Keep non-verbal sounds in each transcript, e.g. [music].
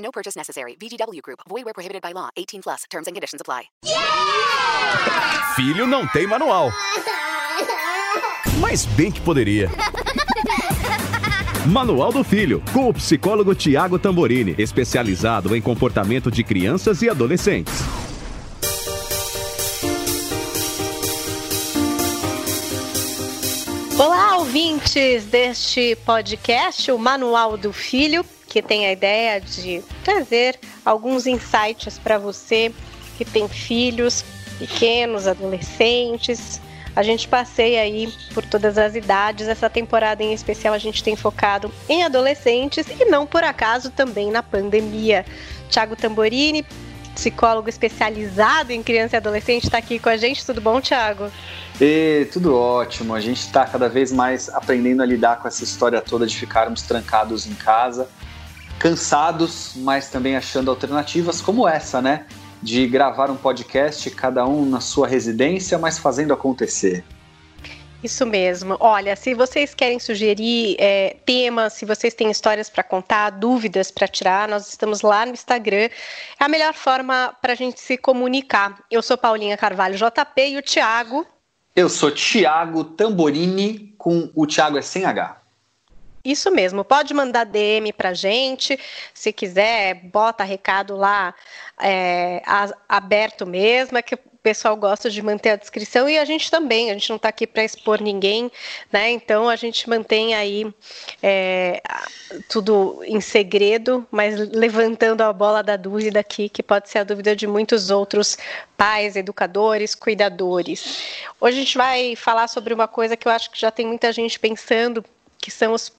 No purchase necessary. VGW Group. Void where prohibited by law. 18 plus. Terms and conditions apply. Filho não tem manual. Mas bem que poderia. Manual do Filho, com o psicólogo Tiago Tamborini, especializado em comportamento de crianças e adolescentes. Olá, ouvintes deste podcast, o Manual do Filho, que tem a ideia de trazer alguns insights para você que tem filhos pequenos, adolescentes. A gente passeia aí por todas as idades. Essa temporada em especial a gente tem focado em adolescentes e não por acaso também na pandemia. Tiago Tamborini, psicólogo especializado em criança e adolescente, está aqui com a gente. Tudo bom, Tiago? Tudo ótimo. A gente está cada vez mais aprendendo a lidar com essa história toda de ficarmos trancados em casa, cansados, mas também achando alternativas como essa, né? De gravar um podcast, cada um na sua residência, mas fazendo acontecer. Isso mesmo. Olha, se vocês querem sugerir é, temas, se vocês têm histórias para contar, dúvidas para tirar, nós estamos lá no Instagram. É a melhor forma para a gente se comunicar. Eu sou Paulinha Carvalho JP e o Tiago. Eu sou Tiago Tamborini, com o Tiago é sem H. Isso mesmo, pode mandar DM pra gente, se quiser, bota recado lá é, aberto mesmo, é que o pessoal gosta de manter a descrição e a gente também, a gente não está aqui para expor ninguém, né? Então a gente mantém aí é, tudo em segredo, mas levantando a bola da dúvida aqui, que pode ser a dúvida de muitos outros pais, educadores, cuidadores. Hoje a gente vai falar sobre uma coisa que eu acho que já tem muita gente pensando, que são os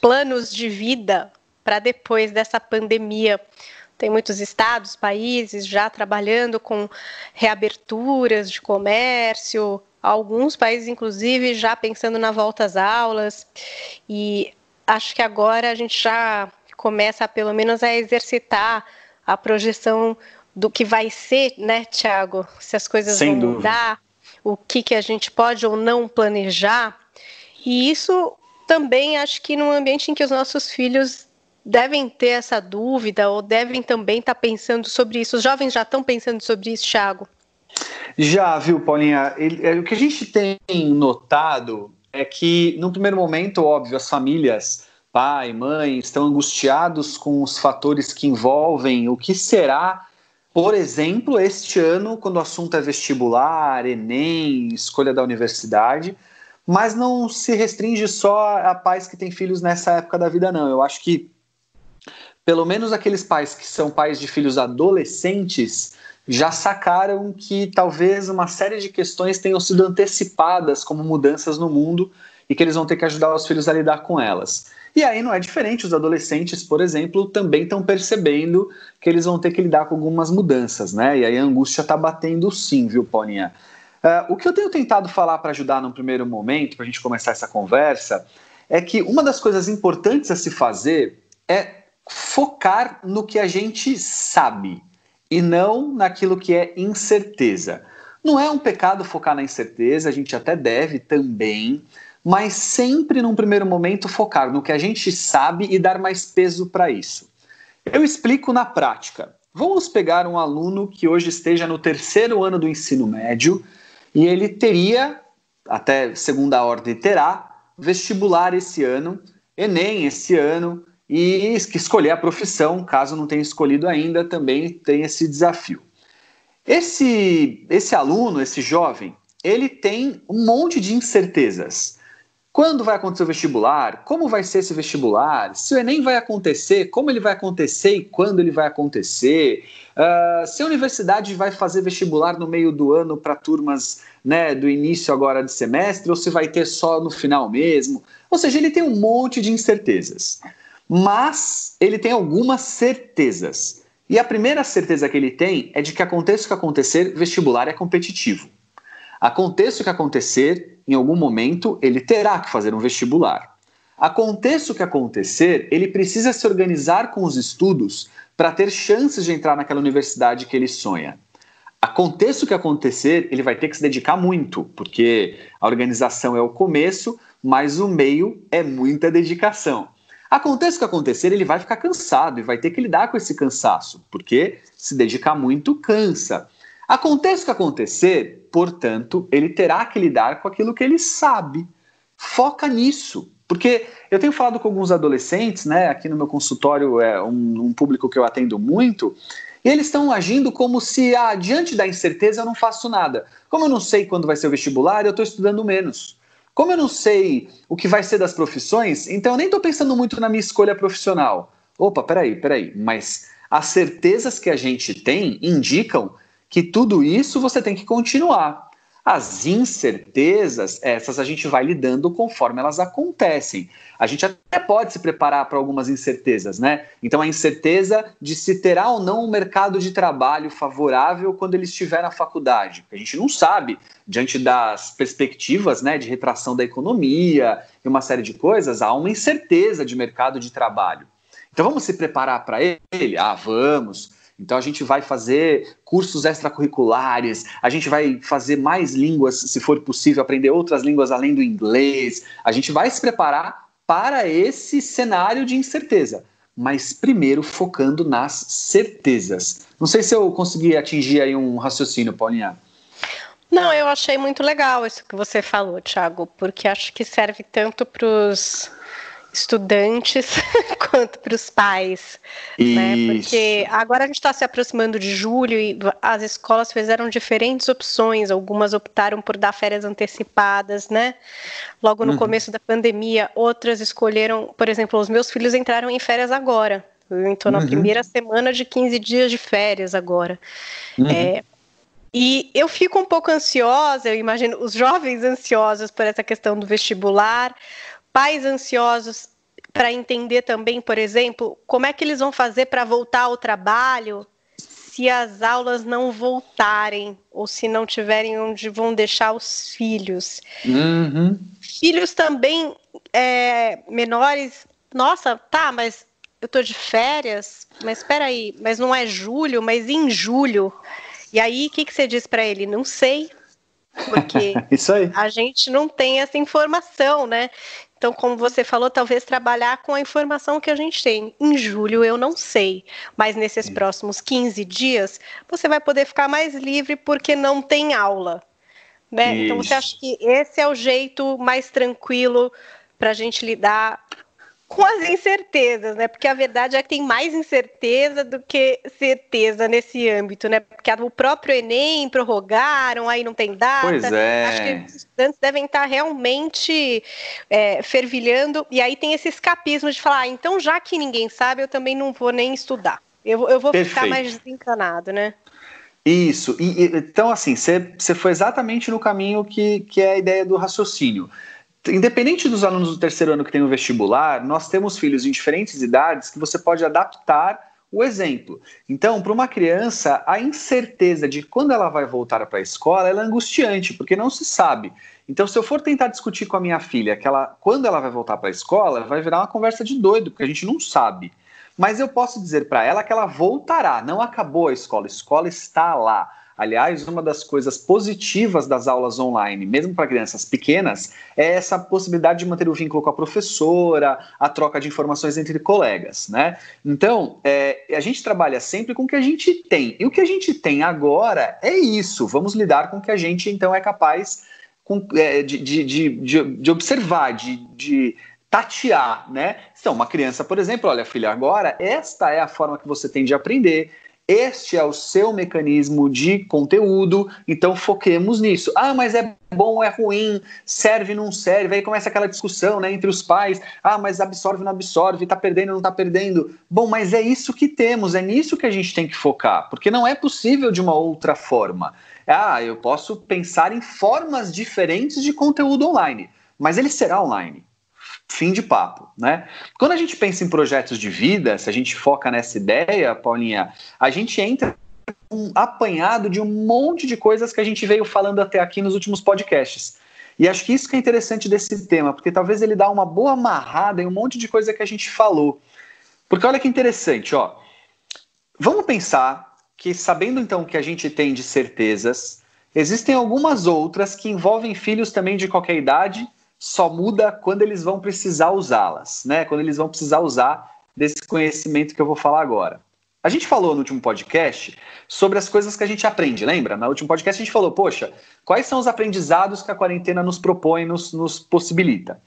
planos de vida para depois dessa pandemia. Tem muitos estados, países já trabalhando com reaberturas de comércio, alguns países, inclusive, já pensando na volta às aulas. E acho que agora a gente já começa, pelo menos, a exercitar a projeção do que vai ser, né, Tiago? Se as coisas Sem vão dúvida. mudar, o que, que a gente pode ou não planejar. E isso também acho que num ambiente em que os nossos filhos devem ter essa dúvida ou devem também estar pensando sobre isso. Os jovens já estão pensando sobre isso, Thiago? Já, viu, Paulinha? Ele, é, o que a gente tem notado é que, no primeiro momento, óbvio, as famílias, pai, mãe, estão angustiados com os fatores que envolvem o que será, por exemplo, este ano, quando o assunto é vestibular, Enem, escolha da universidade mas não se restringe só a pais que têm filhos nessa época da vida, não. Eu acho que, pelo menos aqueles pais que são pais de filhos adolescentes, já sacaram que talvez uma série de questões tenham sido antecipadas como mudanças no mundo e que eles vão ter que ajudar os filhos a lidar com elas. E aí não é diferente, os adolescentes, por exemplo, também estão percebendo que eles vão ter que lidar com algumas mudanças, né? E aí a angústia está batendo sim, viu, Paulinha? Uh, o que eu tenho tentado falar para ajudar num primeiro momento, para a gente começar essa conversa, é que uma das coisas importantes a se fazer é focar no que a gente sabe e não naquilo que é incerteza. Não é um pecado focar na incerteza, a gente até deve também, mas sempre num primeiro momento focar no que a gente sabe e dar mais peso para isso. Eu explico na prática. Vamos pegar um aluno que hoje esteja no terceiro ano do ensino médio e ele teria, até segunda ordem terá, vestibular esse ano, Enem esse ano, e escolher a profissão, caso não tenha escolhido ainda, também tem esse desafio. Esse, esse aluno, esse jovem, ele tem um monte de incertezas. Quando vai acontecer o vestibular? Como vai ser esse vestibular? Se o Enem vai acontecer, como ele vai acontecer e quando ele vai acontecer? Uh, se a universidade vai fazer vestibular no meio do ano para turmas né, do início agora de semestre ou se vai ter só no final mesmo? Ou seja, ele tem um monte de incertezas. mas ele tem algumas certezas. E a primeira certeza que ele tem é de que aconteça o que acontecer, vestibular é competitivo. Aconteça o que acontecer, em algum momento ele terá que fazer um vestibular. Aconteça o que acontecer, ele precisa se organizar com os estudos para ter chances de entrar naquela universidade que ele sonha. Aconteça o que acontecer, ele vai ter que se dedicar muito, porque a organização é o começo, mas o meio é muita dedicação. Aconteça o que acontecer, ele vai ficar cansado e vai ter que lidar com esse cansaço, porque se dedicar muito cansa. Aconteça o que acontecer, portanto, ele terá que lidar com aquilo que ele sabe. Foca nisso. Porque eu tenho falado com alguns adolescentes, né? Aqui no meu consultório é um, um público que eu atendo muito, e eles estão agindo como se, ah, diante da incerteza, eu não faço nada. Como eu não sei quando vai ser o vestibular, eu estou estudando menos. Como eu não sei o que vai ser das profissões, então eu nem estou pensando muito na minha escolha profissional. Opa, peraí, peraí. Mas as certezas que a gente tem indicam que tudo isso você tem que continuar. As incertezas, essas a gente vai lidando conforme elas acontecem. A gente até pode se preparar para algumas incertezas, né? Então, a incerteza de se terá ou não um mercado de trabalho favorável quando ele estiver na faculdade. A gente não sabe, diante das perspectivas né, de retração da economia e uma série de coisas, há uma incerteza de mercado de trabalho. Então, vamos se preparar para ele? Ah, vamos. Então a gente vai fazer cursos extracurriculares, a gente vai fazer mais línguas, se for possível, aprender outras línguas além do inglês. A gente vai se preparar para esse cenário de incerteza, mas primeiro focando nas certezas. Não sei se eu consegui atingir aí um raciocínio, Paulinha. Não, eu achei muito legal isso que você falou, Thiago, porque acho que serve tanto para os estudantes [laughs] quanto para os pais, né? Porque agora a gente está se aproximando de julho e as escolas fizeram diferentes opções. Algumas optaram por dar férias antecipadas, né? Logo no uhum. começo da pandemia, outras escolheram, por exemplo, os meus filhos entraram em férias agora. Então, na uhum. primeira semana de 15 dias de férias agora. Uhum. É, e eu fico um pouco ansiosa, eu imagino os jovens ansiosos por essa questão do vestibular, pais ansiosos para entender também, por exemplo, como é que eles vão fazer para voltar ao trabalho se as aulas não voltarem ou se não tiverem onde vão deixar os filhos. Uhum. Filhos também é, menores. Nossa, tá, mas eu tô de férias, mas espera aí, mas não é julho, mas em julho. E aí, o que, que você diz para ele? Não sei, porque [laughs] a gente não tem essa informação, né? Então, como você falou, talvez trabalhar com a informação que a gente tem. Em julho eu não sei, mas nesses Sim. próximos 15 dias você vai poder ficar mais livre porque não tem aula. Né? Então, você acha que esse é o jeito mais tranquilo para a gente lidar com as incertezas, né? Porque a verdade é que tem mais incerteza do que certeza nesse âmbito, né? Porque o próprio Enem prorrogaram, aí não tem data. Pois é. Acho que os estudantes devem estar realmente é, fervilhando, e aí tem esse escapismo de falar, ah, então já que ninguém sabe, eu também não vou nem estudar. Eu, eu vou Perfeito. ficar mais desencanado, né? Isso. E, então, assim, você foi exatamente no caminho que, que é a ideia do raciocínio independente dos alunos do terceiro ano que tem o vestibular, nós temos filhos em diferentes idades que você pode adaptar o exemplo. Então, para uma criança, a incerteza de quando ela vai voltar para a escola é angustiante, porque não se sabe. Então, se eu for tentar discutir com a minha filha que ela, quando ela vai voltar para a escola, vai virar uma conversa de doido, porque a gente não sabe. Mas eu posso dizer para ela que ela voltará, não acabou a escola, a escola está lá. Aliás, uma das coisas positivas das aulas online, mesmo para crianças pequenas, é essa possibilidade de manter o vínculo com a professora, a troca de informações entre colegas, né? Então, é, a gente trabalha sempre com o que a gente tem. E o que a gente tem agora é isso. Vamos lidar com o que a gente, então, é capaz é, de, de, de, de, observar, de, de tatear, né? Então, uma criança, por exemplo, olha, filha, agora esta é a forma que você tem de aprender. Este é o seu mecanismo de conteúdo, então foquemos nisso. Ah, mas é bom, é ruim, serve, não serve. Aí começa aquela discussão né, entre os pais. Ah, mas absorve, não absorve, tá perdendo, não tá perdendo. Bom, mas é isso que temos, é nisso que a gente tem que focar, porque não é possível de uma outra forma. Ah, eu posso pensar em formas diferentes de conteúdo online, mas ele será online Fim de papo, né? Quando a gente pensa em projetos de vida, se a gente foca nessa ideia, Paulinha, a gente entra um apanhado de um monte de coisas que a gente veio falando até aqui nos últimos podcasts. E acho que isso que é interessante desse tema, porque talvez ele dá uma boa amarrada em um monte de coisa que a gente falou. Porque olha que interessante, ó. Vamos pensar que sabendo então que a gente tem de certezas, existem algumas outras que envolvem filhos também de qualquer idade só muda quando eles vão precisar usá-las, né? Quando eles vão precisar usar desse conhecimento que eu vou falar agora. A gente falou no último podcast sobre as coisas que a gente aprende, lembra? No último podcast a gente falou, poxa, quais são os aprendizados que a quarentena nos propõe, nos, nos possibilita?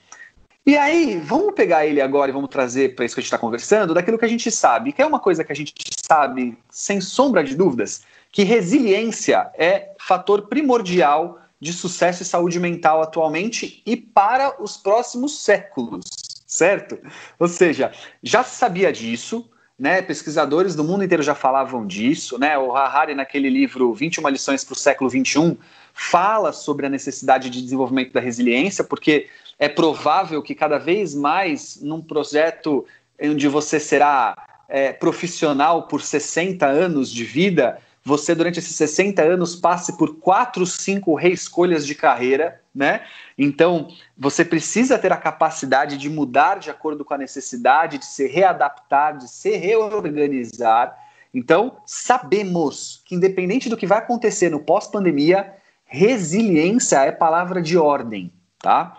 E aí, vamos pegar ele agora e vamos trazer para isso que a gente está conversando, daquilo que a gente sabe, que é uma coisa que a gente sabe, sem sombra de dúvidas, que resiliência é fator primordial de sucesso e saúde mental atualmente e para os próximos séculos, certo? Ou seja, já se sabia disso, né? Pesquisadores do mundo inteiro já falavam disso, né? O Harari, naquele livro 21 lições para o século 21, fala sobre a necessidade de desenvolvimento da resiliência, porque é provável que cada vez mais num projeto onde você será é, profissional por 60 anos de vida, você durante esses 60 anos passe por quatro, cinco reescolhas de carreira, né? Então, você precisa ter a capacidade de mudar de acordo com a necessidade, de se readaptar, de se reorganizar. Então, sabemos que independente do que vai acontecer no pós-pandemia, resiliência é palavra de ordem, tá?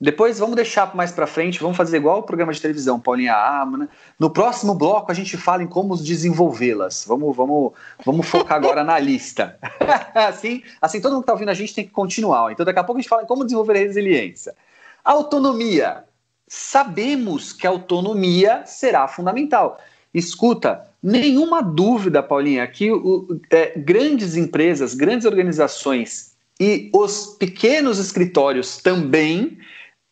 Depois vamos deixar mais para frente, vamos fazer igual o programa de televisão, Paulinha Ama. Né? No próximo bloco a gente fala em como desenvolvê-las. Vamos, vamos, vamos focar agora na lista. [laughs] assim, assim, todo mundo que está ouvindo a gente tem que continuar. Então daqui a pouco a gente fala em como desenvolver a resiliência. Autonomia. Sabemos que a autonomia será fundamental. Escuta, nenhuma dúvida, Paulinha, que o, é, grandes empresas, grandes organizações e os pequenos escritórios também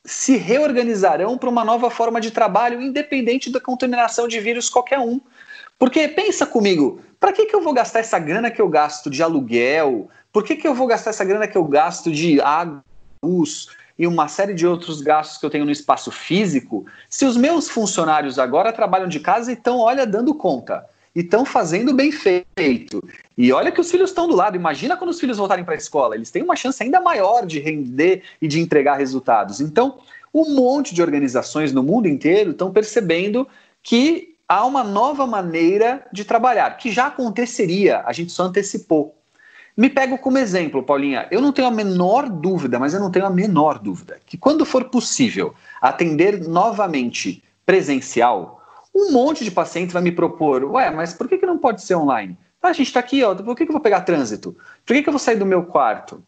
se reorganizarão para uma nova forma de trabalho, independente da contaminação de vírus qualquer um. Porque pensa comigo, para que, que eu vou gastar essa grana que eu gasto de aluguel? Por que, que eu vou gastar essa grana que eu gasto de água, luz e uma série de outros gastos que eu tenho no espaço físico, se os meus funcionários agora trabalham de casa e estão, olha, dando conta? E estão fazendo bem feito. E olha que os filhos estão do lado. Imagina quando os filhos voltarem para a escola. Eles têm uma chance ainda maior de render e de entregar resultados. Então, um monte de organizações no mundo inteiro estão percebendo que há uma nova maneira de trabalhar, que já aconteceria, a gente só antecipou. Me pego como exemplo, Paulinha. Eu não tenho a menor dúvida, mas eu não tenho a menor dúvida, que quando for possível atender novamente presencial, um monte de pacientes vai me propor, ué, mas por que, que não pode ser online? Ah, a gente está aqui, ó, por que, que eu vou pegar trânsito? Por que, que eu vou sair do meu quarto?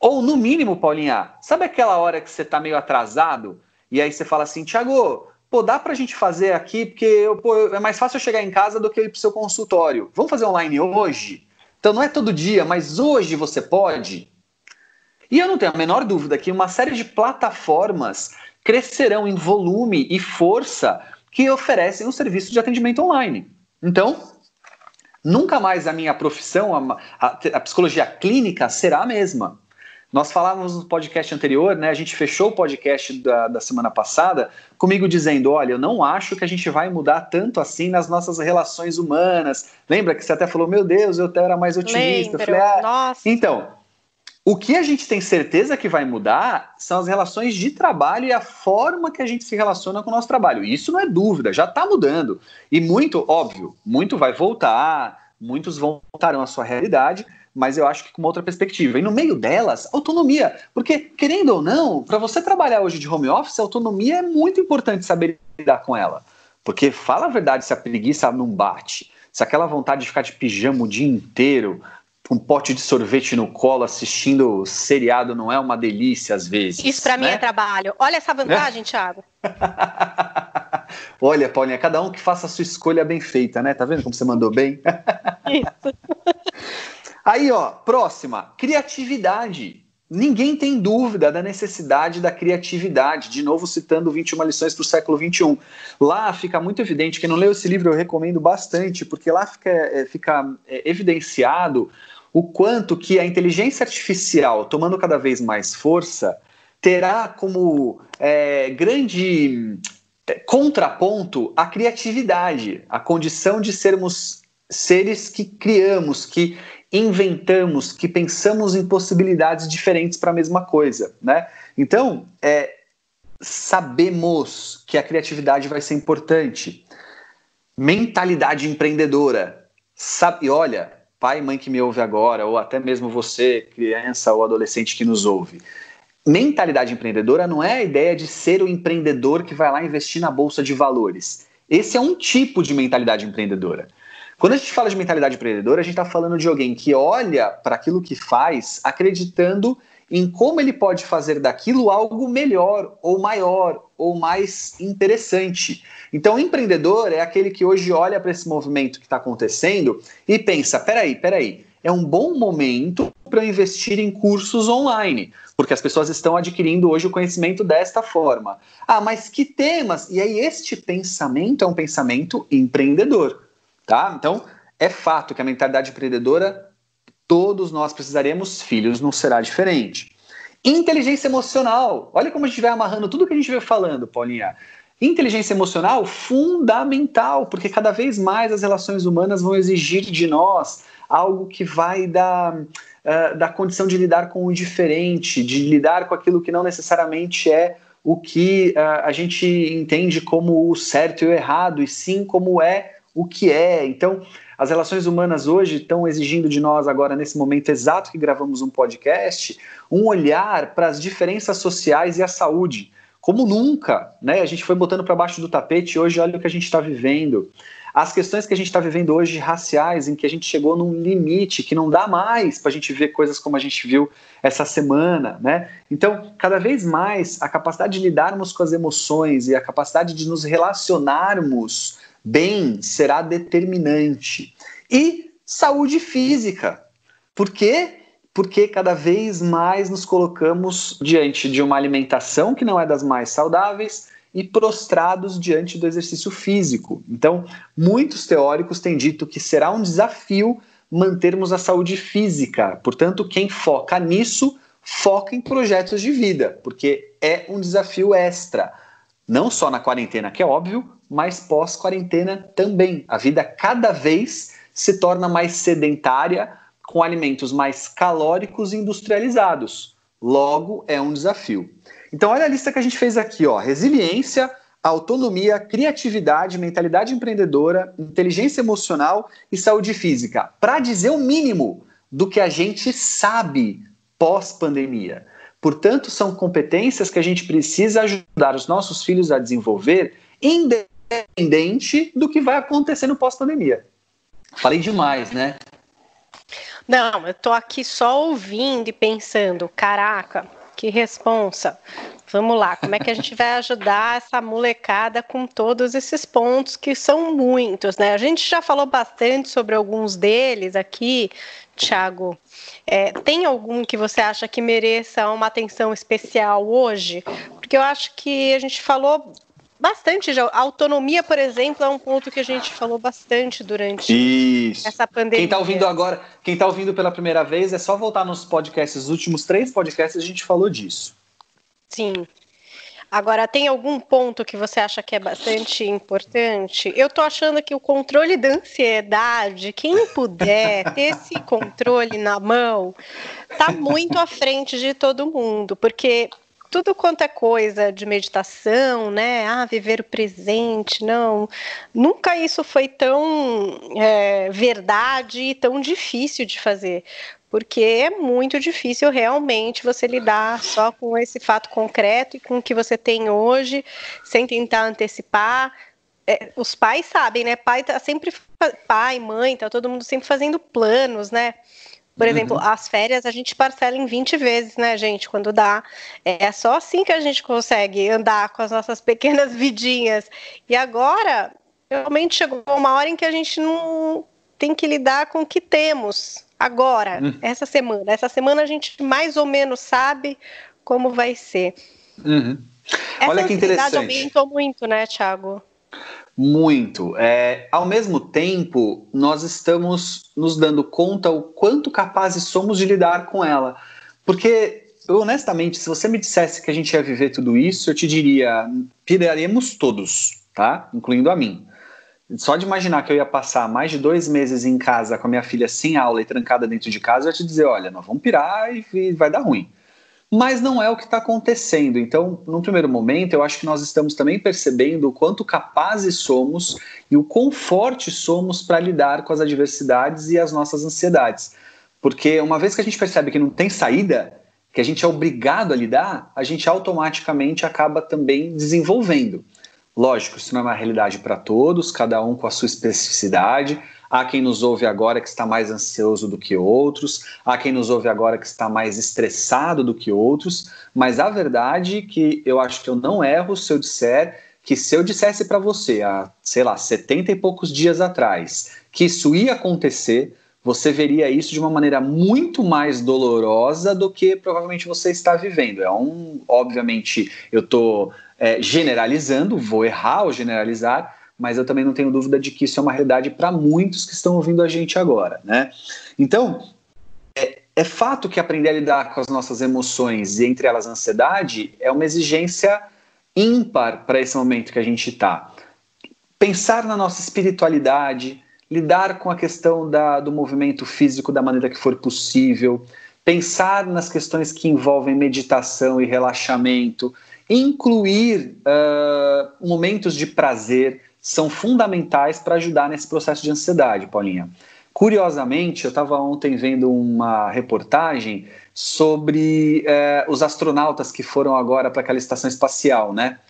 Ou, no mínimo, Paulinha, sabe aquela hora que você está meio atrasado e aí você fala assim, Tiago, pô, dá para a gente fazer aqui, porque eu, pô, é mais fácil eu chegar em casa do que ir para o seu consultório. Vamos fazer online hoje? Então não é todo dia, mas hoje você pode? E eu não tenho a menor dúvida que uma série de plataformas crescerão em volume e força que oferecem um serviço de atendimento online. Então, nunca mais a minha profissão, a, a, a, psicologia clínica, será a mesma. Nós falávamos no podcast anterior, né? A gente fechou o podcast da, da semana passada comigo dizendo: olha, eu não acho que a gente vai mudar tanto assim nas nossas relações humanas. Lembra que você até falou, meu Deus, eu era mais otimista. Lembro, falei, ah, nossa. Então, o que a gente tem certeza que vai mudar são as relações de trabalho e a forma que a gente se relaciona com o nosso trabalho. Isso não é dúvida, já está mudando. E muito, óbvio, muito vai voltar, muitos voltarão à sua realidade, mas eu acho que com uma outra perspectiva. E no meio delas, autonomia. Porque, querendo ou não, para você trabalhar hoje de home office, autonomia é muito importante saber lidar com ela. Porque, fala a verdade, se a preguiça não bate, se aquela vontade de ficar de pijama o dia inteiro, um pote de sorvete no colo assistindo seriado não é uma delícia às vezes. Isso para né? mim é trabalho. Olha essa vantagem, é? [laughs] Thiago. Olha, Paulinha, cada um que faça a sua escolha bem feita, né? Tá vendo como você mandou bem? Isso. [laughs] Aí, ó, próxima, criatividade. Ninguém tem dúvida da necessidade da criatividade. De novo, citando 21 lições para o século 21. Lá fica muito evidente, quem não leu esse livro eu recomendo bastante, porque lá fica, é, fica é, evidenciado o quanto que a inteligência artificial, tomando cada vez mais força, terá como é, grande é, contraponto a criatividade, a condição de sermos seres que criamos, que inventamos, que pensamos em possibilidades diferentes para a mesma coisa, né? Então, é, sabemos que a criatividade vai ser importante. Mentalidade empreendedora. Sabe, e olha, pai e mãe que me ouve agora, ou até mesmo você, criança ou adolescente que nos ouve. Mentalidade empreendedora não é a ideia de ser o empreendedor que vai lá investir na bolsa de valores. Esse é um tipo de mentalidade empreendedora. Quando a gente fala de mentalidade empreendedora, a gente está falando de alguém que olha para aquilo que faz acreditando em como ele pode fazer daquilo algo melhor, ou maior, ou mais interessante. Então, empreendedor é aquele que hoje olha para esse movimento que está acontecendo e pensa: peraí, peraí, é um bom momento para investir em cursos online, porque as pessoas estão adquirindo hoje o conhecimento desta forma. Ah, mas que temas? E aí, este pensamento é um pensamento empreendedor, tá? Então, é fato que a mentalidade empreendedora Todos nós precisaremos, filhos não será diferente. Inteligência emocional. Olha como a gente vai amarrando tudo que a gente veio falando, Paulinha. Inteligência emocional fundamental, porque cada vez mais as relações humanas vão exigir de nós algo que vai da, uh, da condição de lidar com o diferente, de lidar com aquilo que não necessariamente é o que uh, a gente entende como o certo e o errado, e sim como é o que é. Então, as relações humanas hoje estão exigindo de nós, agora, nesse momento exato que gravamos um podcast, um olhar para as diferenças sociais e a saúde. Como nunca, né? A gente foi botando para baixo do tapete, hoje olha o que a gente está vivendo. As questões que a gente está vivendo hoje raciais, em que a gente chegou num limite que não dá mais para a gente ver coisas como a gente viu essa semana, né? Então, cada vez mais, a capacidade de lidarmos com as emoções e a capacidade de nos relacionarmos bem será determinante. E saúde física. Por quê? Porque cada vez mais nos colocamos diante de uma alimentação que não é das mais saudáveis e prostrados diante do exercício físico. Então, muitos teóricos têm dito que será um desafio mantermos a saúde física. Portanto, quem foca nisso, foca em projetos de vida, porque é um desafio extra. Não só na quarentena, que é óbvio, mas pós-quarentena também. A vida cada vez se torna mais sedentária, com alimentos mais calóricos e industrializados. Logo, é um desafio. Então, olha a lista que a gente fez aqui: ó. resiliência, autonomia, criatividade, mentalidade empreendedora, inteligência emocional e saúde física. Para dizer o mínimo do que a gente sabe pós-pandemia. Portanto, são competências que a gente precisa ajudar os nossos filhos a desenvolver, independente do que vai acontecer no pós-pandemia. Falei demais, né? Não, eu tô aqui só ouvindo e pensando, caraca, que responsa. Vamos lá, como é que a gente vai ajudar essa molecada com todos esses pontos que são muitos, né? A gente já falou bastante sobre alguns deles aqui, Thiago. É, tem algum que você acha que mereça uma atenção especial hoje? Porque eu acho que a gente falou bastante já. A autonomia, por exemplo, é um ponto que a gente falou bastante durante Isso. essa pandemia. Quem está ouvindo agora, quem está ouvindo pela primeira vez, é só voltar nos podcasts, os últimos três podcasts a gente falou disso. Sim. Agora, tem algum ponto que você acha que é bastante importante? Eu tô achando que o controle da ansiedade, quem puder ter esse controle na mão, tá muito à frente de todo mundo, porque tudo quanto é coisa de meditação, né? Ah, viver o presente, não. Nunca isso foi tão é, verdade e tão difícil de fazer. Porque é muito difícil realmente você lidar só com esse fato concreto e com o que você tem hoje, sem tentar antecipar. É, os pais sabem, né? Pai tá sempre pai, mãe, tá todo mundo sempre fazendo planos, né? Por exemplo, uhum. as férias a gente parcela em 20 vezes, né, gente? Quando dá. É só assim que a gente consegue andar com as nossas pequenas [laughs] vidinhas. E agora, realmente chegou uma hora em que a gente não tem que lidar com o que temos agora, uhum. essa semana. Essa semana a gente mais ou menos sabe como vai ser. Uhum. Olha que interessante. aumentou muito, né, Thiago? Muito. É, ao mesmo tempo, nós estamos nos dando conta o quanto capazes somos de lidar com ela. Porque honestamente, se você me dissesse que a gente ia viver tudo isso, eu te diria, piraríamos todos, tá? Incluindo a mim. Só de imaginar que eu ia passar mais de dois meses em casa com a minha filha sem aula e trancada dentro de casa, eu ia te dizer, olha, nós vamos pirar e vai dar ruim. Mas não é o que está acontecendo. Então, num primeiro momento, eu acho que nós estamos também percebendo o quanto capazes somos e o quão fortes somos para lidar com as adversidades e as nossas ansiedades. Porque uma vez que a gente percebe que não tem saída, que a gente é obrigado a lidar, a gente automaticamente acaba também desenvolvendo. Lógico, isso não é uma realidade para todos, cada um com a sua especificidade. Há quem nos ouve agora que está mais ansioso do que outros, há quem nos ouve agora que está mais estressado do que outros, mas a verdade é que eu acho que eu não erro se eu disser que se eu dissesse para você há, sei lá, 70 e poucos dias atrás que isso ia acontecer, você veria isso de uma maneira muito mais dolorosa do que provavelmente você está vivendo. É um, obviamente, eu estou é, generalizando, vou errar ao generalizar, mas eu também não tenho dúvida de que isso é uma realidade para muitos que estão ouvindo a gente agora, né? Então, é, é fato que aprender a lidar com as nossas emoções e entre elas a ansiedade é uma exigência ímpar para esse momento que a gente está. Pensar na nossa espiritualidade, lidar com a questão da, do movimento físico da maneira que for possível, pensar nas questões que envolvem meditação e relaxamento, incluir uh, momentos de prazer são fundamentais para ajudar nesse processo de ansiedade, Paulinha. Curiosamente, eu estava ontem vendo uma reportagem sobre uh, os astronautas que foram agora para aquela estação espacial, né?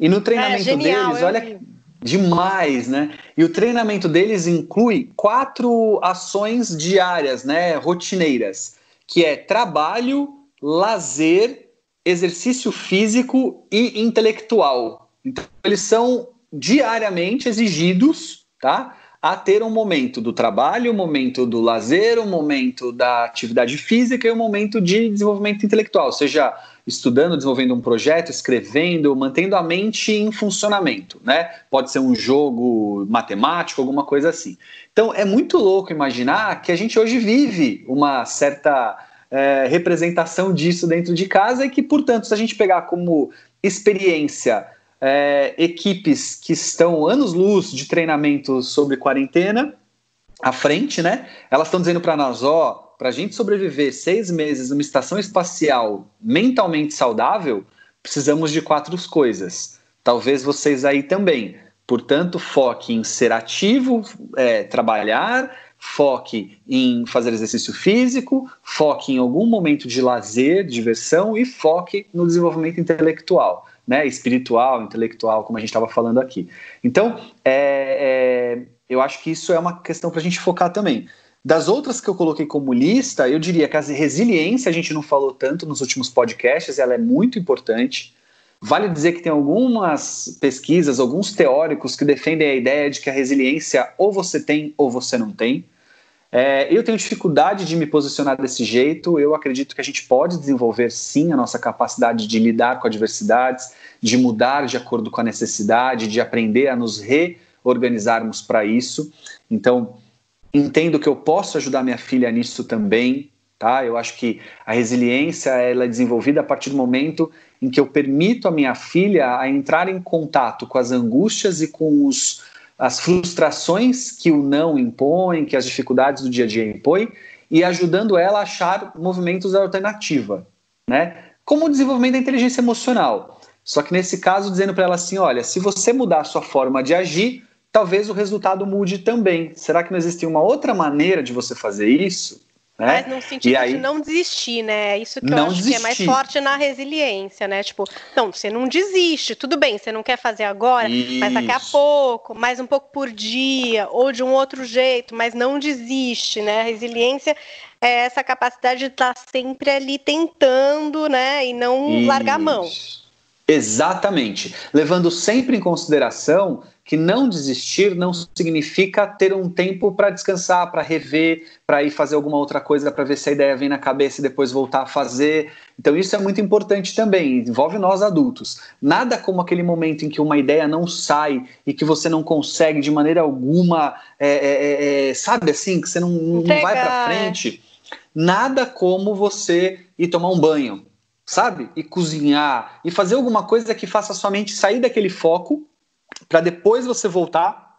E no treinamento é, genial, deles, olha. Vi Demais, né? E o treinamento deles inclui quatro ações diárias, né? Rotineiras, que é trabalho, lazer, exercício físico e intelectual. Então, eles são diariamente exigidos, tá? A ter um momento do trabalho, um momento do lazer, um momento da atividade física e um momento de desenvolvimento intelectual, seja estudando, desenvolvendo um projeto, escrevendo, mantendo a mente em funcionamento, né? Pode ser um jogo matemático, alguma coisa assim. Então é muito louco imaginar que a gente hoje vive uma certa é, representação disso dentro de casa e que, portanto, se a gente pegar como experiência é, equipes que estão anos-luz de treinamento sobre quarentena à frente, né? Elas estão dizendo para nós, ó, para a gente sobreviver seis meses numa estação espacial mentalmente saudável, precisamos de quatro coisas. Talvez vocês aí também. Portanto, foque em ser ativo, é, trabalhar, foque em fazer exercício físico, foque em algum momento de lazer, diversão e foque no desenvolvimento intelectual, né? Espiritual, intelectual, como a gente estava falando aqui. Então, é, é, eu acho que isso é uma questão para a gente focar também. Das outras que eu coloquei como lista, eu diria que a resiliência a gente não falou tanto nos últimos podcasts, ela é muito importante. Vale dizer que tem algumas pesquisas, alguns teóricos que defendem a ideia de que a resiliência ou você tem ou você não tem. É, eu tenho dificuldade de me posicionar desse jeito. Eu acredito que a gente pode desenvolver sim a nossa capacidade de lidar com adversidades, de mudar de acordo com a necessidade, de aprender a nos reorganizarmos para isso. Então, entendo que eu posso ajudar minha filha nisso também, tá? Eu acho que a resiliência ela é desenvolvida a partir do momento em que eu permito a minha filha a entrar em contato com as angústias e com os, as frustrações que o não impõe, que as dificuldades do dia a dia impõem, e ajudando ela a achar movimentos alternativa, né? Como o desenvolvimento da inteligência emocional. Só que nesse caso, dizendo para ela assim: olha, se você mudar a sua forma de agir, talvez o resultado mude também. Será que não existe uma outra maneira de você fazer isso? Né? Mas no sentido aí, de não desistir, né? Isso que eu acho desistir. que é mais forte na resiliência, né? Tipo, não, você não desiste, tudo bem, você não quer fazer agora, Isso. mas daqui a pouco, mais um pouco por dia, ou de um outro jeito, mas não desiste, né? A resiliência é essa capacidade de estar sempre ali tentando, né? E não Isso. largar a mão. Exatamente. Levando sempre em consideração que não desistir não significa ter um tempo para descansar, para rever, para ir fazer alguma outra coisa para ver se a ideia vem na cabeça e depois voltar a fazer. Então isso é muito importante também, envolve nós adultos. Nada como aquele momento em que uma ideia não sai e que você não consegue de maneira alguma, é, é, é, sabe assim, que você não, não vai para frente. Nada como você ir tomar um banho sabe? E cozinhar, e fazer alguma coisa que faça a sua mente sair daquele foco para depois você voltar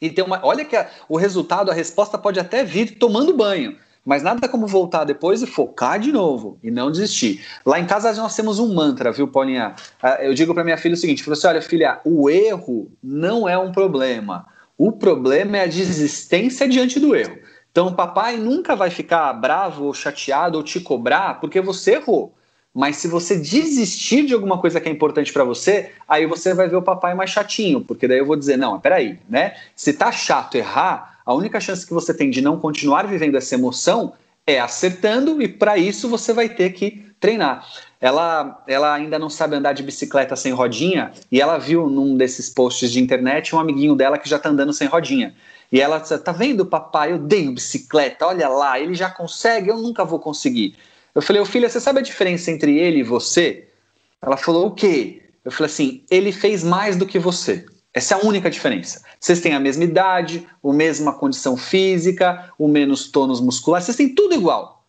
e ter uma. Olha que a, o resultado, a resposta pode até vir tomando banho. Mas nada como voltar depois e focar de novo e não desistir. Lá em casa nós temos um mantra, viu, Paulinha? Ah, eu digo para minha filha o seguinte: eu assim, olha, filha, o erro não é um problema. O problema é a desistência diante do erro. Então, o papai nunca vai ficar bravo ou chateado ou te cobrar porque você errou. Mas se você desistir de alguma coisa que é importante para você, aí você vai ver o papai mais chatinho, porque daí eu vou dizer, não, peraí, né? Se tá chato errar, a única chance que você tem de não continuar vivendo essa emoção é acertando, e para isso você vai ter que treinar. Ela, ela ainda não sabe andar de bicicleta sem rodinha, e ela viu num desses posts de internet um amiguinho dela que já tá andando sem rodinha. E ela tá vendo, papai, eu dei bicicleta, olha lá, ele já consegue, eu nunca vou conseguir. Eu falei, ô filha, você sabe a diferença entre ele e você? Ela falou, o quê? Eu falei assim, ele fez mais do que você. Essa é a única diferença. Vocês têm a mesma idade, a mesma condição física, o menos tônus muscular, vocês têm tudo igual.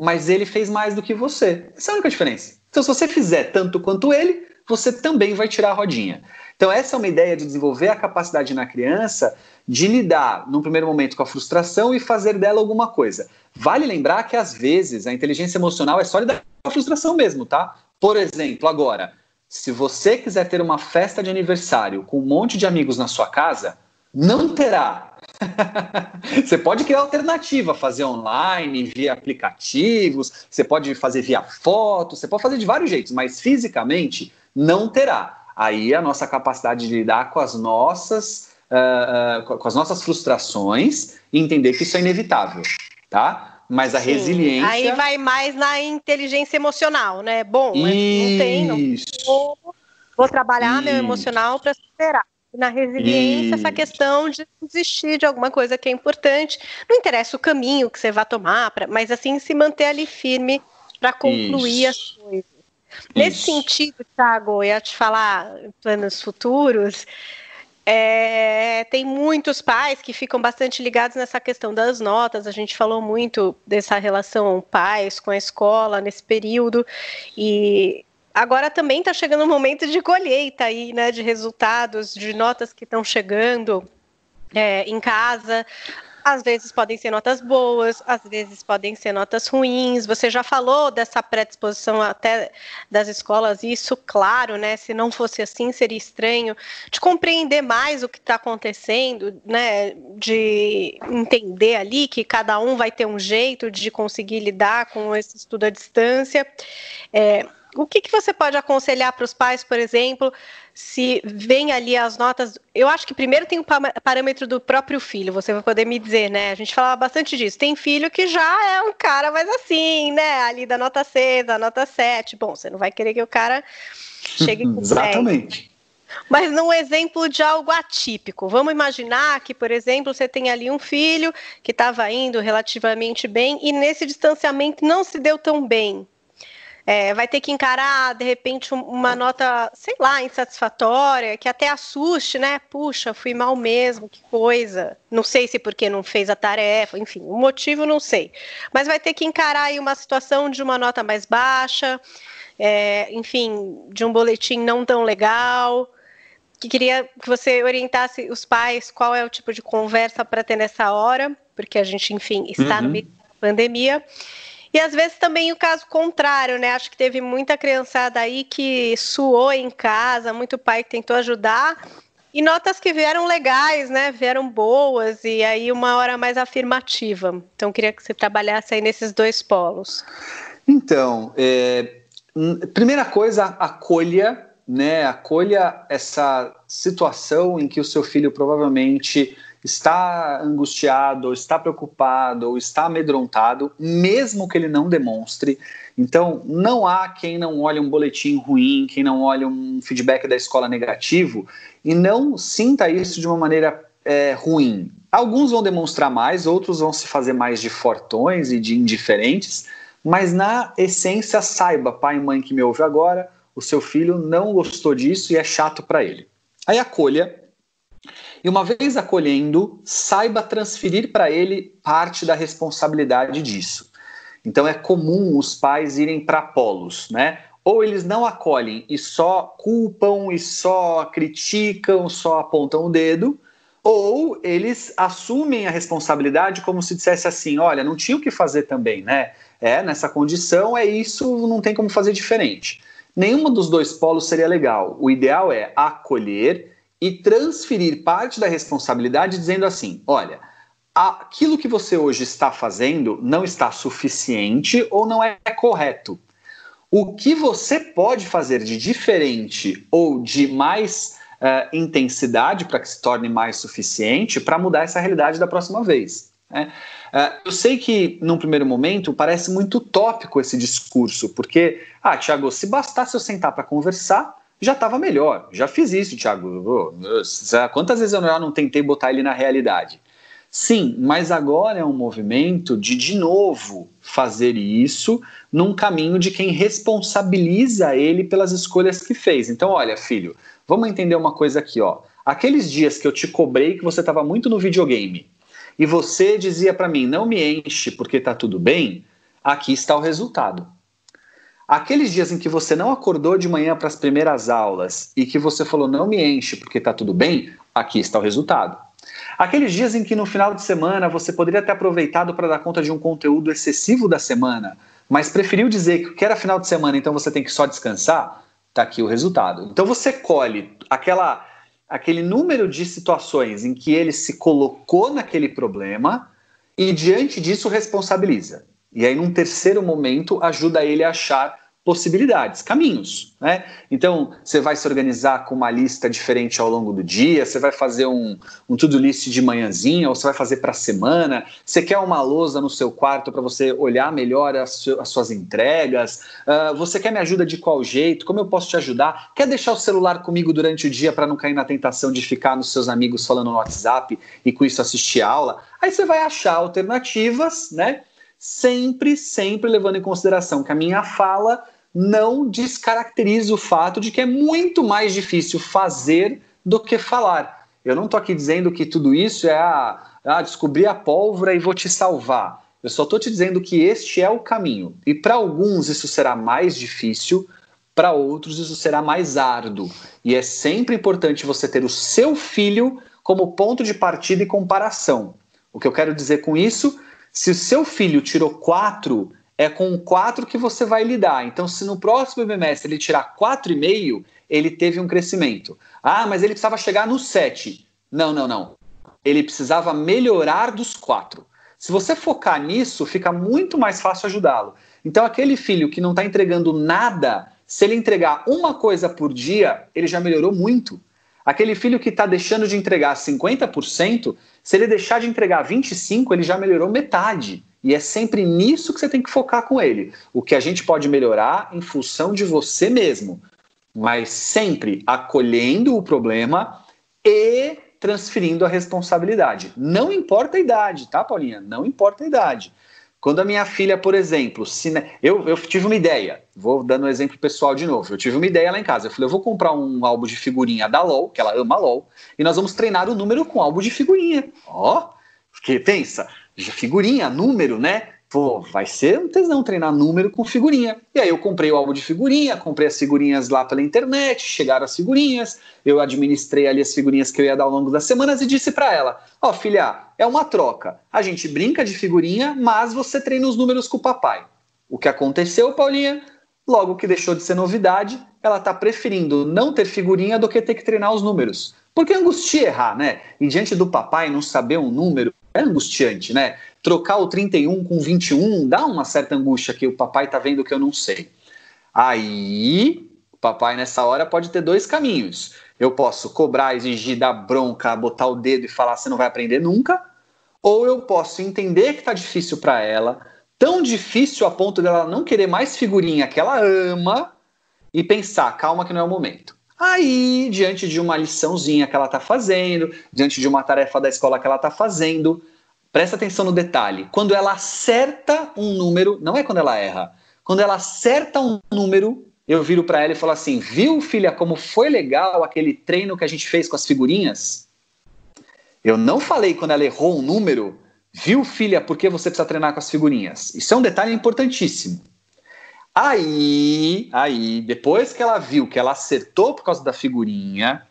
Mas ele fez mais do que você. Essa é a única diferença. Então, se você fizer tanto quanto ele, você também vai tirar a rodinha. Então, essa é uma ideia de desenvolver a capacidade na criança de lidar, num primeiro momento, com a frustração e fazer dela alguma coisa. Vale lembrar que, às vezes, a inteligência emocional é só lidar com a frustração mesmo, tá? Por exemplo, agora, se você quiser ter uma festa de aniversário com um monte de amigos na sua casa, não terá. [laughs] você pode criar alternativa, fazer online, via aplicativos, você pode fazer via foto, você pode fazer de vários jeitos, mas fisicamente não terá. Aí a nossa capacidade de lidar com as nossas, uh, uh, com as nossas frustrações e entender que isso é inevitável, tá? Mas a Sim. resiliência. Aí vai mais na inteligência emocional, né? Bom, não tem, não vou, vou trabalhar isso. meu emocional para superar. Na resiliência, Isso. essa questão de desistir de alguma coisa que é importante. Não interessa o caminho que você vai tomar, pra, mas assim se manter ali firme para concluir Isso. as coisas. Nesse sentido, Thiago, eu ia te falar planos futuros. É, tem muitos pais que ficam bastante ligados nessa questão das notas. A gente falou muito dessa relação pais com a escola nesse período. E agora também está chegando o um momento de colheita aí, né? De resultados, de notas que estão chegando. É, em casa. Às vezes podem ser notas boas, às vezes podem ser notas ruins. Você já falou dessa predisposição até das escolas, isso, claro, né? Se não fosse assim, seria estranho de compreender mais o que está acontecendo, né? De entender ali que cada um vai ter um jeito de conseguir lidar com esse estudo à distância. É, o que, que você pode aconselhar para os pais, por exemplo, se vem ali as notas? Eu acho que primeiro tem o parâmetro do próprio filho, você vai poder me dizer, né? A gente falava bastante disso. Tem filho que já é um cara mais assim, né? Ali da nota 6, da nota 7. Bom, você não vai querer que o cara chegue com Exatamente. Mas num exemplo de algo atípico, vamos imaginar que, por exemplo, você tem ali um filho que estava indo relativamente bem e nesse distanciamento não se deu tão bem é, vai ter que encarar, de repente, uma nota, sei lá, insatisfatória, que até assuste, né? Puxa, fui mal mesmo, que coisa. Não sei se porque não fez a tarefa, enfim, o motivo não sei. Mas vai ter que encarar aí uma situação de uma nota mais baixa, é, enfim, de um boletim não tão legal. Que queria que você orientasse os pais qual é o tipo de conversa para ter nessa hora, porque a gente, enfim, está uhum. no meio da pandemia. E às vezes também o caso contrário, né? Acho que teve muita criançada aí que suou em casa, muito pai que tentou ajudar. E notas que vieram legais, né? Vieram boas e aí uma hora mais afirmativa. Então queria que você trabalhasse aí nesses dois polos. Então, é, primeira coisa, acolha, né? Acolha essa situação em que o seu filho provavelmente está angustiado, ou está preocupado, ou está amedrontado, mesmo que ele não demonstre. Então, não há quem não olhe um boletim ruim, quem não olhe um feedback da escola negativo e não sinta isso de uma maneira é, ruim. Alguns vão demonstrar mais, outros vão se fazer mais de fortões e de indiferentes, mas na essência, saiba, pai e mãe que me ouve agora, o seu filho não gostou disso e é chato para ele. Aí acolha e uma vez acolhendo, saiba transferir para ele parte da responsabilidade disso. Então é comum os pais irem para polos, né? Ou eles não acolhem e só culpam e só criticam, só apontam o dedo, ou eles assumem a responsabilidade como se dissesse assim: olha, não tinha o que fazer também, né? É, nessa condição é isso, não tem como fazer diferente. Nenhuma dos dois polos seria legal. O ideal é acolher e transferir parte da responsabilidade dizendo assim: olha, aquilo que você hoje está fazendo não está suficiente ou não é correto. O que você pode fazer de diferente ou de mais uh, intensidade para que se torne mais suficiente para mudar essa realidade da próxima vez? Né? Uh, eu sei que, num primeiro momento, parece muito utópico esse discurso, porque, ah, Tiago, se bastasse eu sentar para conversar, já estava melhor. Já fiz isso, Tiago. Quantas vezes eu não tentei botar ele na realidade? Sim, mas agora é um movimento de, de novo, fazer isso num caminho de quem responsabiliza ele pelas escolhas que fez. Então, olha, filho, vamos entender uma coisa aqui, ó. Aqueles dias que eu te cobrei que você estava muito no videogame e você dizia para mim, não me enche porque tá tudo bem, aqui está o resultado. Aqueles dias em que você não acordou de manhã para as primeiras aulas e que você falou não me enche porque tá tudo bem, aqui está o resultado. Aqueles dias em que no final de semana você poderia ter aproveitado para dar conta de um conteúdo excessivo da semana, mas preferiu dizer que era final de semana, então você tem que só descansar, tá aqui o resultado. Então você colhe aquela aquele número de situações em que ele se colocou naquele problema e diante disso responsabiliza. E aí num terceiro momento ajuda ele a achar possibilidades, caminhos. Né? Então, você vai se organizar com uma lista diferente ao longo do dia, você vai fazer um, um to-do list de manhãzinha, ou você vai fazer para a semana, você quer uma lousa no seu quarto para você olhar melhor as, as suas entregas, uh, você quer me ajuda de qual jeito, como eu posso te ajudar, quer deixar o celular comigo durante o dia para não cair na tentação de ficar nos seus amigos falando no WhatsApp e com isso assistir aula, aí você vai achar alternativas, né? Sempre, sempre levando em consideração que a minha fala não descaracteriza o fato de que é muito mais difícil fazer do que falar. Eu não estou aqui dizendo que tudo isso é a, a descobrir a pólvora e vou te salvar. Eu só estou te dizendo que este é o caminho. E para alguns isso será mais difícil, para outros isso será mais árduo. E é sempre importante você ter o seu filho como ponto de partida e comparação. O que eu quero dizer com isso? Se o seu filho tirou quatro é com 4 que você vai lidar. Então, se no próximo bimestre ele tirar 4,5, ele teve um crescimento. Ah, mas ele precisava chegar no 7. Não, não, não. Ele precisava melhorar dos 4. Se você focar nisso, fica muito mais fácil ajudá-lo. Então, aquele filho que não está entregando nada, se ele entregar uma coisa por dia, ele já melhorou muito. Aquele filho que está deixando de entregar 50%, se ele deixar de entregar 25%, ele já melhorou metade. E é sempre nisso que você tem que focar com ele. O que a gente pode melhorar em função de você mesmo, mas sempre acolhendo o problema e transferindo a responsabilidade. Não importa a idade, tá, Paulinha? Não importa a idade. Quando a minha filha, por exemplo, se, eu, eu tive uma ideia, vou dando um exemplo pessoal de novo. Eu tive uma ideia lá em casa. Eu falei, eu vou comprar um álbum de figurinha da LOL, que ela ama LOL, e nós vamos treinar o número com álbum de figurinha. Ó, oh, porque pensa, figurinha, número, né? Pô, vai ser um tesão treinar número com figurinha. E aí eu comprei o álbum de figurinha, comprei as figurinhas lá pela internet, chegaram as figurinhas, eu administrei ali as figurinhas que eu ia dar ao longo das semanas e disse para ela: Ó, oh, filha, é uma troca. A gente brinca de figurinha, mas você treina os números com o papai. O que aconteceu, Paulinha? Logo que deixou de ser novidade, ela tá preferindo não ter figurinha do que ter que treinar os números. Porque angustia errar, né? E diante do papai não saber um número, é angustiante, né? Trocar o 31 com 21 dá uma certa angústia que o papai tá vendo que eu não sei. Aí, o papai nessa hora pode ter dois caminhos. Eu posso cobrar, exigir, dar bronca, botar o dedo e falar você não vai aprender nunca, ou eu posso entender que tá difícil para ela, tão difícil a ponto dela não querer mais figurinha que ela ama e pensar, calma que não é o momento. Aí, diante de uma liçãozinha que ela está fazendo, diante de uma tarefa da escola que ela está fazendo, presta atenção no detalhe. Quando ela acerta um número, não é quando ela erra, quando ela acerta um número, eu viro para ela e falo assim: Viu, filha, como foi legal aquele treino que a gente fez com as figurinhas? Eu não falei quando ela errou um número Viu, filha, por que você precisa treinar com as figurinhas? Isso é um detalhe importantíssimo. Aí, aí, depois que ela viu que ela acertou por causa da figurinha,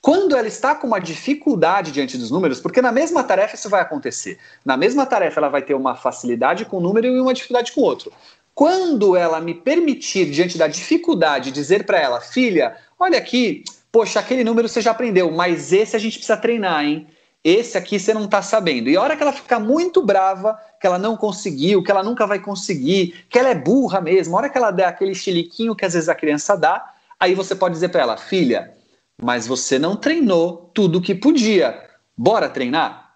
quando ela está com uma dificuldade diante dos números, porque na mesma tarefa isso vai acontecer. Na mesma tarefa ela vai ter uma facilidade com um número e uma dificuldade com outro. Quando ela me permitir, diante da dificuldade, dizer para ela, filha, olha aqui, poxa, aquele número você já aprendeu, mas esse a gente precisa treinar, hein? Esse aqui você não está sabendo. E a hora que ela ficar muito brava, que ela não conseguiu, que ela nunca vai conseguir, que ela é burra mesmo, a hora que ela der aquele chiliquinho que às vezes a criança dá, aí você pode dizer para ela, filha, mas você não treinou tudo o que podia. Bora treinar?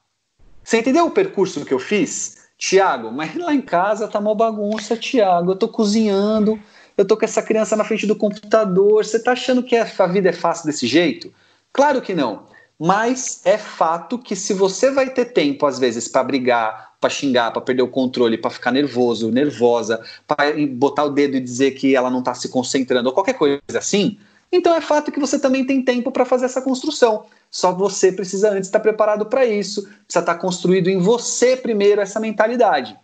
Você entendeu o percurso que eu fiz? Tiago, mas lá em casa tá uma bagunça, Tiago. Eu tô cozinhando, eu tô com essa criança na frente do computador. Você tá achando que a vida é fácil desse jeito? Claro que não. Mas é fato que se você vai ter tempo, às vezes, para brigar, para xingar, para perder o controle, para ficar nervoso, nervosa, para botar o dedo e dizer que ela não está se concentrando, ou qualquer coisa assim, então é fato que você também tem tempo para fazer essa construção. Só você precisa antes estar preparado para isso, precisa estar construído em você primeiro essa mentalidade.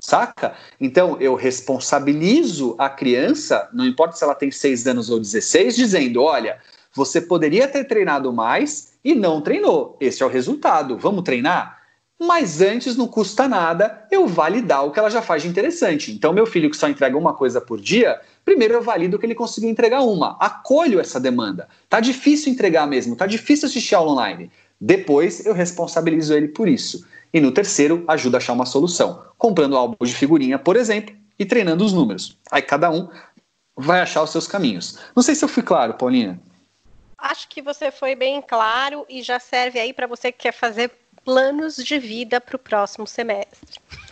Saca? Então eu responsabilizo a criança, não importa se ela tem 6 anos ou 16, dizendo: olha, você poderia ter treinado mais e não treinou. Esse é o resultado. Vamos treinar? Mas antes não custa nada eu validar o que ela já faz de interessante. Então, meu filho que só entrega uma coisa por dia, Primeiro, eu valido que ele conseguiu entregar uma. Acolho essa demanda. Tá difícil entregar mesmo, tá difícil assistir aula online. Depois, eu responsabilizo ele por isso. E no terceiro, ajuda a achar uma solução. Comprando álbum de figurinha, por exemplo, e treinando os números. Aí cada um vai achar os seus caminhos. Não sei se eu fui claro, Paulinha. Acho que você foi bem claro e já serve aí para você que quer fazer planos de vida para o próximo semestre. [laughs]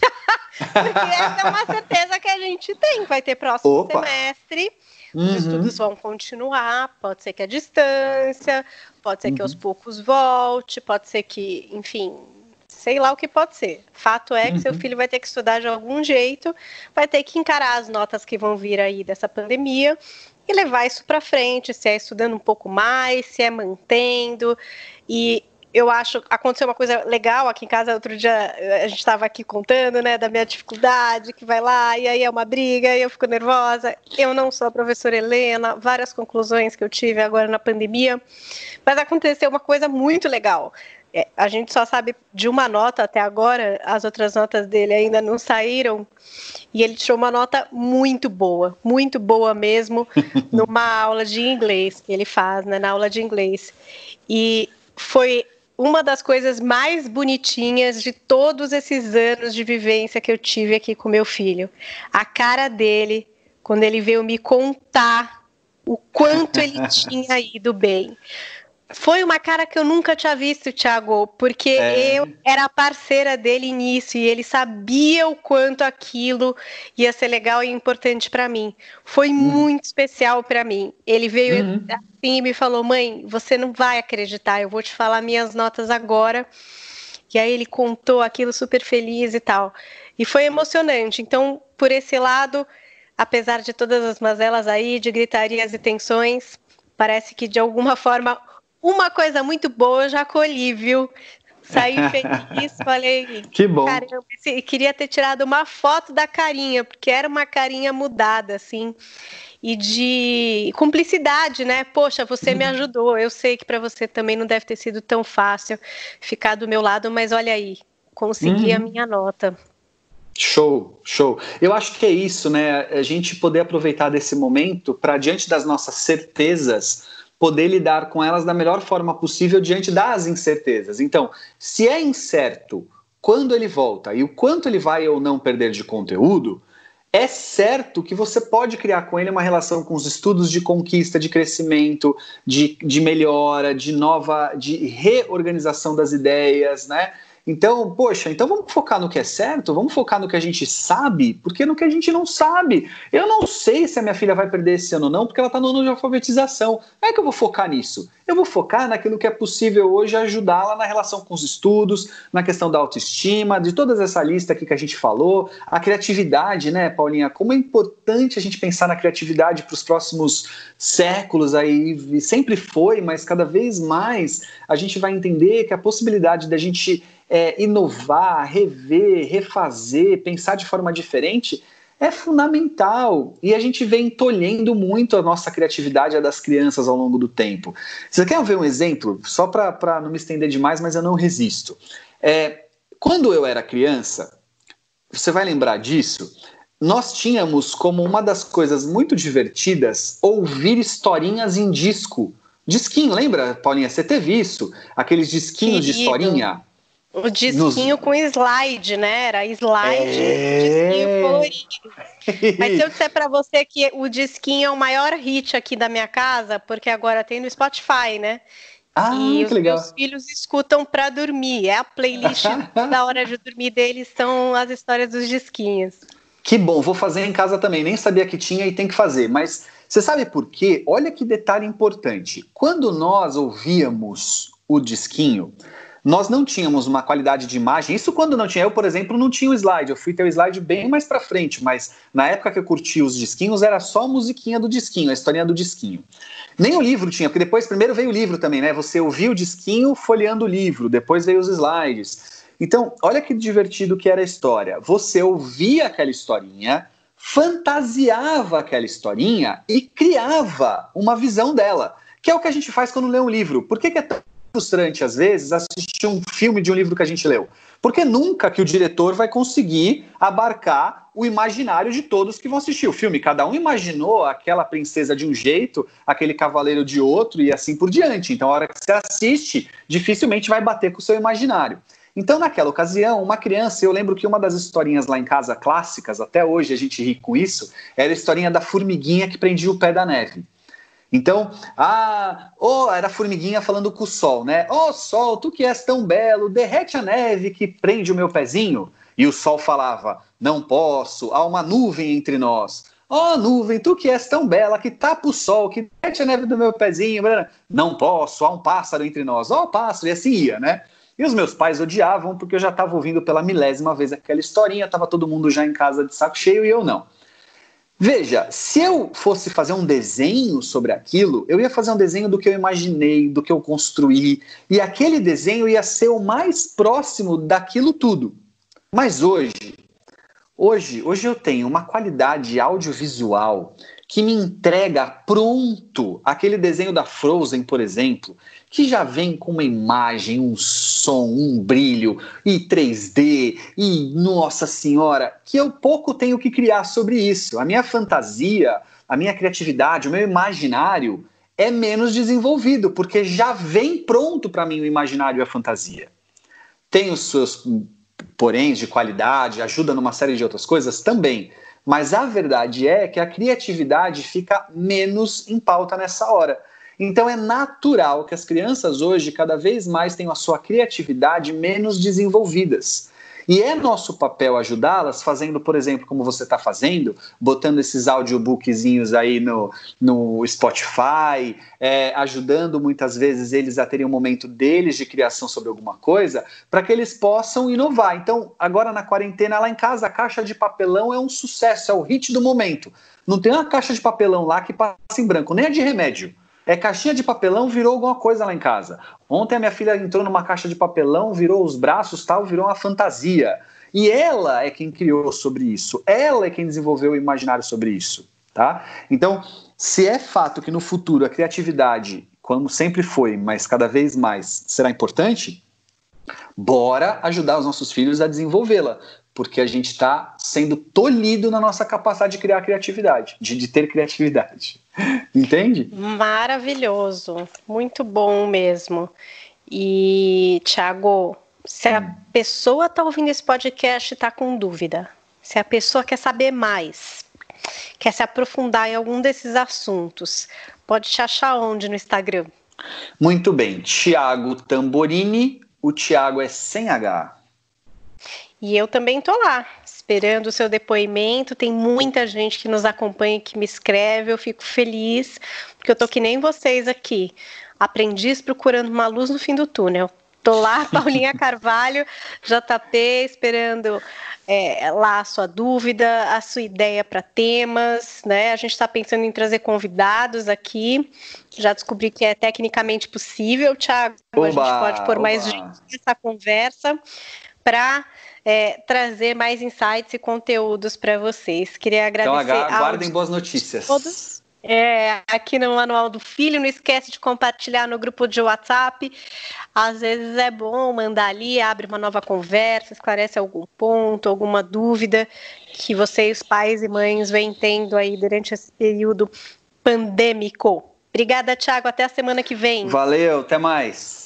Porque essa é uma certeza que a gente tem. Vai ter próximo Opa. semestre. Uhum. Os estudos vão continuar. Pode ser que a distância, pode ser uhum. que aos uhum. poucos volte, pode ser que, enfim, sei lá o que pode ser. Fato é que uhum. seu filho vai ter que estudar de algum jeito, vai ter que encarar as notas que vão vir aí dessa pandemia e levar isso para frente, se é estudando um pouco mais, se é mantendo. E eu acho aconteceu uma coisa legal aqui em casa outro dia a gente estava aqui contando né da minha dificuldade que vai lá e aí é uma briga e eu fico nervosa eu não sou a professora Helena várias conclusões que eu tive agora na pandemia mas aconteceu uma coisa muito legal a gente só sabe de uma nota até agora as outras notas dele ainda não saíram e ele tirou uma nota muito boa muito boa mesmo [laughs] numa aula de inglês que ele faz né na aula de inglês e foi uma das coisas mais bonitinhas de todos esses anos de vivência que eu tive aqui com meu filho. A cara dele, quando ele veio me contar o quanto ele [laughs] tinha ido bem. Foi uma cara que eu nunca tinha visto, Thiago, porque é. eu era parceira dele nisso e ele sabia o quanto aquilo ia ser legal e importante para mim. Foi uhum. muito especial para mim. Ele veio uhum. assim e me falou: "Mãe, você não vai acreditar, eu vou te falar minhas notas agora". E aí ele contou aquilo super feliz e tal. E foi emocionante. Então, por esse lado, apesar de todas as mazelas aí, de gritarias e tensões, parece que de alguma forma uma coisa muito boa eu já colhi, viu? Saí [laughs] feliz, falei. Que bom. Caramba, queria ter tirado uma foto da carinha, porque era uma carinha mudada, assim, e de cumplicidade, né? Poxa, você me uhum. ajudou. Eu sei que para você também não deve ter sido tão fácil ficar do meu lado, mas olha aí, consegui uhum. a minha nota. Show, show. Eu acho que é isso, né? A gente poder aproveitar desse momento para, diante das nossas certezas, poder lidar com elas da melhor forma possível diante das incertezas. Então, se é incerto quando ele volta e o quanto ele vai ou não perder de conteúdo, é certo que você pode criar com ele uma relação com os estudos de conquista, de crescimento, de, de melhora, de nova, de reorganização das ideias, né? Então, poxa, então vamos focar no que é certo, vamos focar no que a gente sabe, porque no que a gente não sabe. Eu não sei se a minha filha vai perder esse ano ou não, porque ela está no ano de alfabetização. Não é que eu vou focar nisso. Eu vou focar naquilo que é possível hoje ajudá-la na relação com os estudos, na questão da autoestima, de toda essa lista aqui que a gente falou, a criatividade, né, Paulinha? Como é importante a gente pensar na criatividade para os próximos séculos aí, sempre foi, mas cada vez mais a gente vai entender que a possibilidade da gente é, inovar, rever, refazer, pensar de forma diferente, é fundamental. E a gente vem tolhendo muito a nossa criatividade a das crianças ao longo do tempo. Você quer ver um exemplo? Só para não me estender demais, mas eu não resisto. É, quando eu era criança, você vai lembrar disso, nós tínhamos como uma das coisas muito divertidas ouvir historinhas em disco. Disquinho, lembra, Paulinha? Você teve isso? Aqueles disquinhos Querido. de historinha? O disquinho Nos... com slide, né? Era slide, é... disquinho colorido. Mas se eu disser para você que o disquinho é o maior hit aqui da minha casa, porque agora tem no Spotify, né? Ah, e os legal. meus filhos escutam para dormir. É a playlist [laughs] da hora de dormir deles, são as histórias dos disquinhos. Que bom, vou fazer em casa também. Nem sabia que tinha e tem que fazer. Mas você sabe por quê? Olha que detalhe importante. Quando nós ouvíamos o disquinho, nós não tínhamos uma qualidade de imagem. Isso quando não tinha. Eu, por exemplo, não tinha o slide. Eu fui ter o slide bem mais para frente, mas na época que eu curti os disquinhos era só a musiquinha do disquinho, a historinha do disquinho. Nem o livro tinha, porque depois primeiro veio o livro também, né? Você ouvia o disquinho folheando o livro, depois veio os slides. Então, olha que divertido que era a história. Você ouvia aquela historinha, fantasiava aquela historinha e criava uma visão dela, que é o que a gente faz quando lê um livro. Por que, que é tão frustrante, às vezes, assistir um filme de um livro que a gente leu. Porque nunca que o diretor vai conseguir abarcar o imaginário de todos que vão assistir o filme. Cada um imaginou aquela princesa de um jeito, aquele cavaleiro de outro e assim por diante. Então, a hora que você assiste, dificilmente vai bater com o seu imaginário. Então, naquela ocasião, uma criança, eu lembro que uma das historinhas lá em casa clássicas, até hoje a gente ri com isso, era a historinha da formiguinha que prendia o pé da neve. Então, ah, oh, era a formiguinha falando com o sol, né? Ó oh, sol, tu que és tão belo, derrete a neve que prende o meu pezinho. E o sol falava: Não posso, há uma nuvem entre nós. Ó oh, nuvem, tu que és tão bela, que tapa o sol, que derrete a neve do meu pezinho. Não posso, há um pássaro entre nós. Ó oh, pássaro, e assim ia, né? E os meus pais odiavam porque eu já estava ouvindo pela milésima vez aquela historinha, estava todo mundo já em casa de saco cheio e eu não. Veja, se eu fosse fazer um desenho sobre aquilo, eu ia fazer um desenho do que eu imaginei, do que eu construí, e aquele desenho ia ser o mais próximo daquilo tudo. Mas hoje, hoje, hoje eu tenho uma qualidade audiovisual que me entrega pronto aquele desenho da Frozen, por exemplo, que já vem com uma imagem, um som, um brilho e 3D e nossa senhora, que eu pouco tenho que criar sobre isso. A minha fantasia, a minha criatividade, o meu imaginário é menos desenvolvido, porque já vem pronto para mim o imaginário e a fantasia. Tem os seus poréns de qualidade, ajuda numa série de outras coisas também. Mas a verdade é que a criatividade fica menos em pauta nessa hora. Então é natural que as crianças hoje cada vez mais tenham a sua criatividade menos desenvolvidas. E é nosso papel ajudá-las, fazendo, por exemplo, como você está fazendo, botando esses audiobookzinhos aí no, no Spotify, é, ajudando muitas vezes eles a terem um momento deles de criação sobre alguma coisa, para que eles possam inovar. Então, agora na quarentena, lá em casa, a caixa de papelão é um sucesso, é o hit do momento. Não tem uma caixa de papelão lá que passa em branco, nem a de remédio. É caixinha de papelão virou alguma coisa lá em casa. Ontem a minha filha entrou numa caixa de papelão, virou os braços, tal, virou uma fantasia. E ela é quem criou sobre isso. Ela é quem desenvolveu o imaginário sobre isso, tá? Então, se é fato que no futuro a criatividade, como sempre foi, mas cada vez mais será importante, bora ajudar os nossos filhos a desenvolvê-la porque a gente está sendo tolhido na nossa capacidade de criar criatividade, de, de ter criatividade. [laughs] Entende? Maravilhoso, muito bom mesmo. E, Thiago, se a hum. pessoa está ouvindo esse podcast e está com dúvida, se a pessoa quer saber mais, quer se aprofundar em algum desses assuntos, pode te achar onde no Instagram? Muito bem, Thiago Tamborini, o Thiago é sem H. E eu também tô lá, esperando o seu depoimento. Tem muita gente que nos acompanha, que me escreve. Eu fico feliz, porque eu tô que nem vocês aqui. Aprendiz procurando uma luz no fim do túnel. Tô lá, [laughs] Paulinha Carvalho, JP, esperando é, lá a sua dúvida, a sua ideia para temas, né? A gente está pensando em trazer convidados aqui. Já descobri que é tecnicamente possível, Thiago. Oba, a gente pode pôr oba. mais gente nessa conversa para é, trazer mais insights e conteúdos para vocês. Queria então, agradecer. Então, aguardem boas notícias. Todos. É, aqui no Manual do Filho, não esquece de compartilhar no grupo de WhatsApp. Às vezes é bom mandar ali, abre uma nova conversa, esclarece algum ponto, alguma dúvida que vocês, pais e mães, vêm tendo aí durante esse período pandêmico. Obrigada, Thiago. Até a semana que vem. Valeu, até mais.